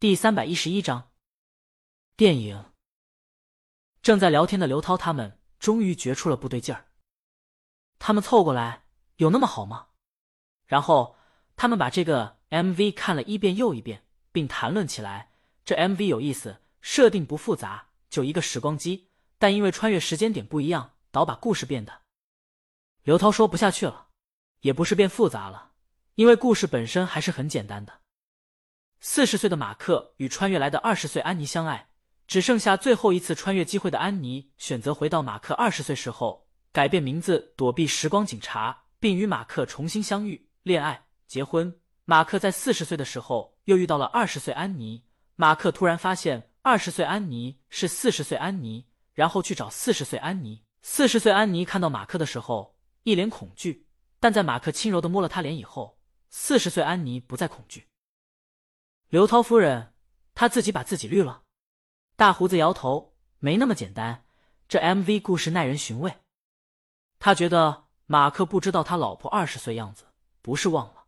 第三百一十一章电影。正在聊天的刘涛他们终于觉出了不对劲儿。他们凑过来，有那么好吗？然后他们把这个 MV 看了一遍又一遍，并谈论起来。这 MV 有意思，设定不复杂，就一个时光机，但因为穿越时间点不一样，导把故事变得……刘涛说不下去了，也不是变复杂了，因为故事本身还是很简单的。四十岁的马克与穿越来的二十岁安妮相爱，只剩下最后一次穿越机会的安妮选择回到马克二十岁时候，改变名字，躲避时光警察，并与马克重新相遇、恋爱、结婚。马克在四十岁的时候又遇到了二十岁安妮。马克突然发现二十岁安妮是四十岁安妮，然后去找四十岁安妮。四十岁安妮看到马克的时候一脸恐惧，但在马克轻柔的摸了她脸以后，四十岁安妮不再恐惧。刘涛夫人，她自己把自己绿了。大胡子摇头，没那么简单。这 MV 故事耐人寻味。他觉得马克不知道他老婆二十岁样子，不是忘了，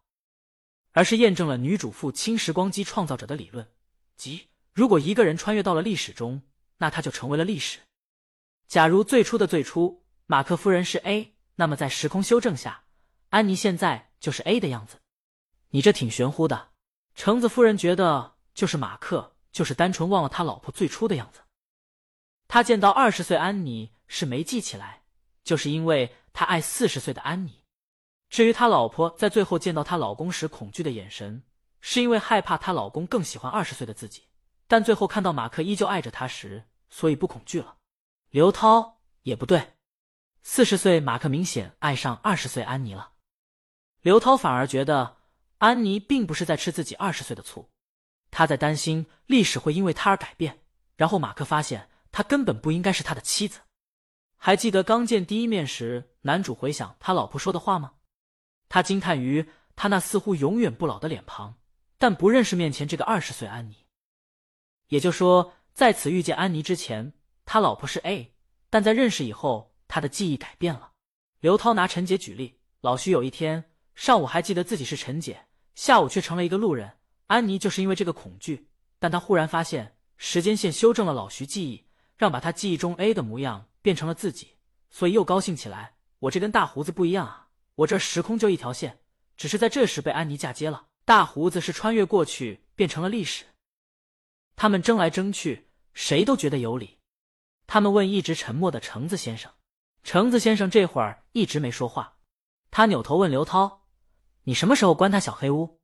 而是验证了女主妇轻时光机创造者的理论：即如果一个人穿越到了历史中，那他就成为了历史。假如最初的最初，马克夫人是 A，那么在时空修正下，安妮现在就是 A 的样子。你这挺玄乎的。橙子夫人觉得，就是马克，就是单纯忘了他老婆最初的样子。他见到二十岁安妮是没记起来，就是因为他爱四十岁的安妮。至于他老婆在最后见到她老公时恐惧的眼神，是因为害怕她老公更喜欢二十岁的自己。但最后看到马克依旧爱着她时，所以不恐惧了。刘涛也不对，四十岁马克明显爱上二十岁安妮了，刘涛反而觉得。安妮并不是在吃自己二十岁的醋，她在担心历史会因为她而改变。然后马克发现她根本不应该是他的妻子。还记得刚见第一面时，男主回想他老婆说的话吗？他惊叹于他那似乎永远不老的脸庞，但不认识面前这个二十岁安妮。也就说，在此遇见安妮之前，他老婆是 A，但在认识以后，他的记忆改变了。刘涛拿陈姐举例，老徐有一天上午还记得自己是陈姐。下午却成了一个路人。安妮就是因为这个恐惧，但她忽然发现时间线修正了老徐记忆，让把他记忆中 A 的模样变成了自己，所以又高兴起来。我这跟大胡子不一样啊，我这时空就一条线，只是在这时被安妮嫁接了。大胡子是穿越过去变成了历史。他们争来争去，谁都觉得有理。他们问一直沉默的橙子先生，橙子先生这会儿一直没说话。他扭头问刘涛。你什么时候关他小黑屋？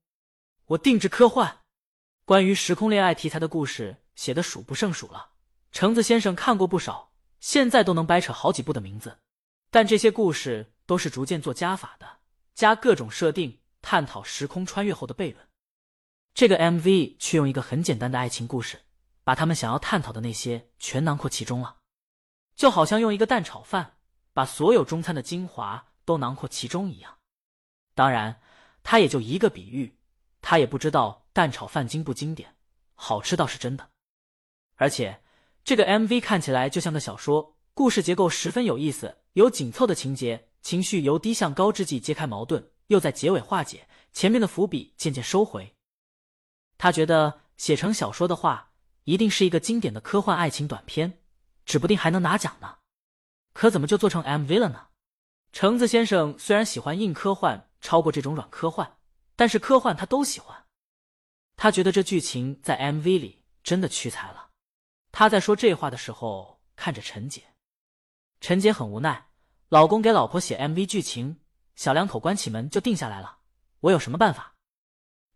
我定制科幻，关于时空恋爱题材的故事写的数不胜数了。橙子先生看过不少，现在都能掰扯好几部的名字。但这些故事都是逐渐做加法的，加各种设定，探讨时空穿越后的悖论。这个 MV 却用一个很简单的爱情故事，把他们想要探讨的那些全囊括其中了，就好像用一个蛋炒饭，把所有中餐的精华都囊括其中一样。当然。他也就一个比喻，他也不知道蛋炒饭经不经典，好吃倒是真的。而且这个 MV 看起来就像个小说，故事结构十分有意思，有紧凑的情节，情绪由低向高之际揭开矛盾，又在结尾化解，前面的伏笔渐渐收回。他觉得写成小说的话，一定是一个经典的科幻爱情短片，指不定还能拿奖呢。可怎么就做成 MV 了呢？橙子先生虽然喜欢硬科幻。超过这种软科幻，但是科幻他都喜欢。他觉得这剧情在 MV 里真的屈才了。他在说这话的时候，看着陈姐，陈姐很无奈。老公给老婆写 MV 剧情，小两口关起门就定下来了。我有什么办法？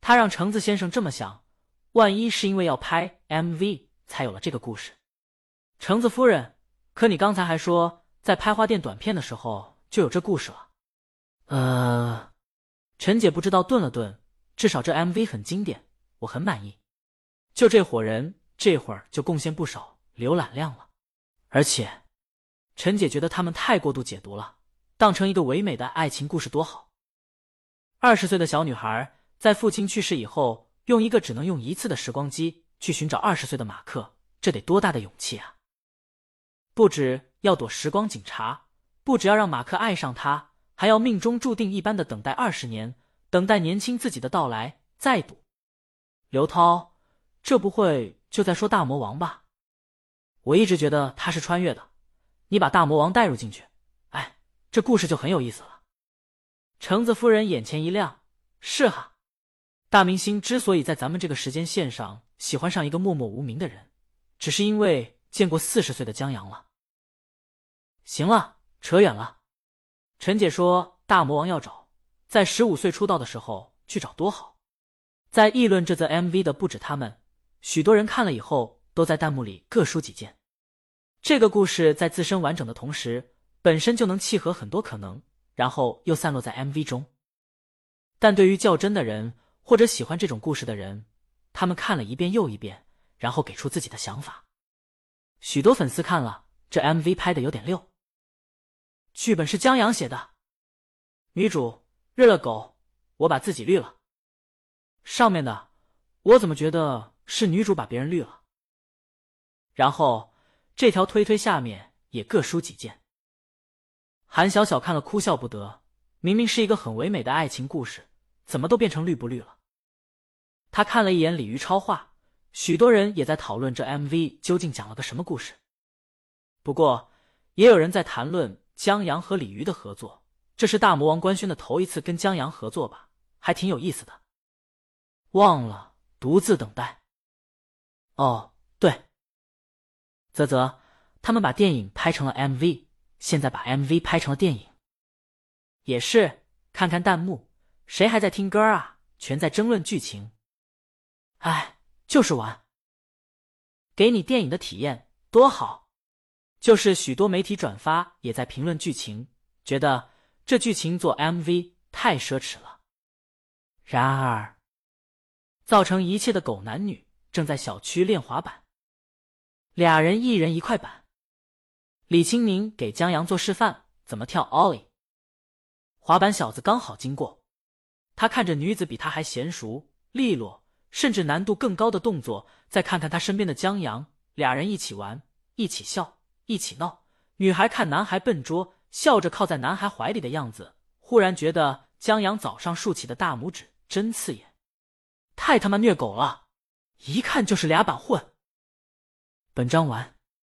他让橙子先生这么想：万一是因为要拍 MV 才有了这个故事？橙子夫人，可你刚才还说在拍花店短片的时候就有这故事了。呃。陈姐不知道顿了顿，至少这 MV 很经典，我很满意。就这伙人，这会儿就贡献不少浏览量了。而且，陈姐觉得他们太过度解读了，当成一个唯美的爱情故事多好。二十岁的小女孩在父亲去世以后，用一个只能用一次的时光机去寻找二十岁的马克，这得多大的勇气啊！不止要躲时光警察，不止要让马克爱上她。还要命中注定一般的等待二十年，等待年轻自己的到来。再赌，刘涛，这不会就在说大魔王吧？我一直觉得他是穿越的，你把大魔王带入进去，哎，这故事就很有意思了。橙子夫人眼前一亮，是哈，大明星之所以在咱们这个时间线上喜欢上一个默默无名的人，只是因为见过四十岁的江阳了。行了，扯远了。陈姐说大魔王要找，在十五岁出道的时候去找多好。在议论这则 MV 的不止他们，许多人看了以后都在弹幕里各抒己见。这个故事在自身完整的同时，本身就能契合很多可能，然后又散落在 MV 中。但对于较真的人或者喜欢这种故事的人，他们看了一遍又一遍，然后给出自己的想法。许多粉丝看了这 MV 拍的有点溜，剧本是江阳写的，女主日了狗，我把自己绿了。上面的，我怎么觉得是女主把别人绿了？然后这条推推下面也各抒己见。韩小小看了哭笑不得，明明是一个很唯美的爱情故事，怎么都变成绿不绿了？他看了一眼鲤鱼超话，许多人也在讨论这 MV 究竟讲了个什么故事。不过也有人在谈论江阳和鲤鱼的合作，这是大魔王官宣的头一次跟江阳合作吧？还挺有意思的。忘了独自等待。哦，对，啧啧，他们把电影拍成了 MV，现在把 MV 拍成了电影。也是，看看弹幕，谁还在听歌啊？全在争论剧情。哎，就是玩，给你电影的体验多好。就是许多媒体转发，也在评论剧情，觉得这剧情做 MV 太奢侈了。然而。造成一切的狗男女正在小区练滑板，俩人一人一块板。李清明给江阳做示范怎么跳 ollie。滑板小子刚好经过，他看着女子比他还娴熟、利落，甚至难度更高的动作，再看看他身边的江阳，俩人一起玩，一起笑，一起闹。女孩看男孩笨拙，笑着靠在男孩怀里的样子，忽然觉得江阳早上竖起的大拇指真刺眼。太他妈虐狗了，一看就是俩板混。本章完。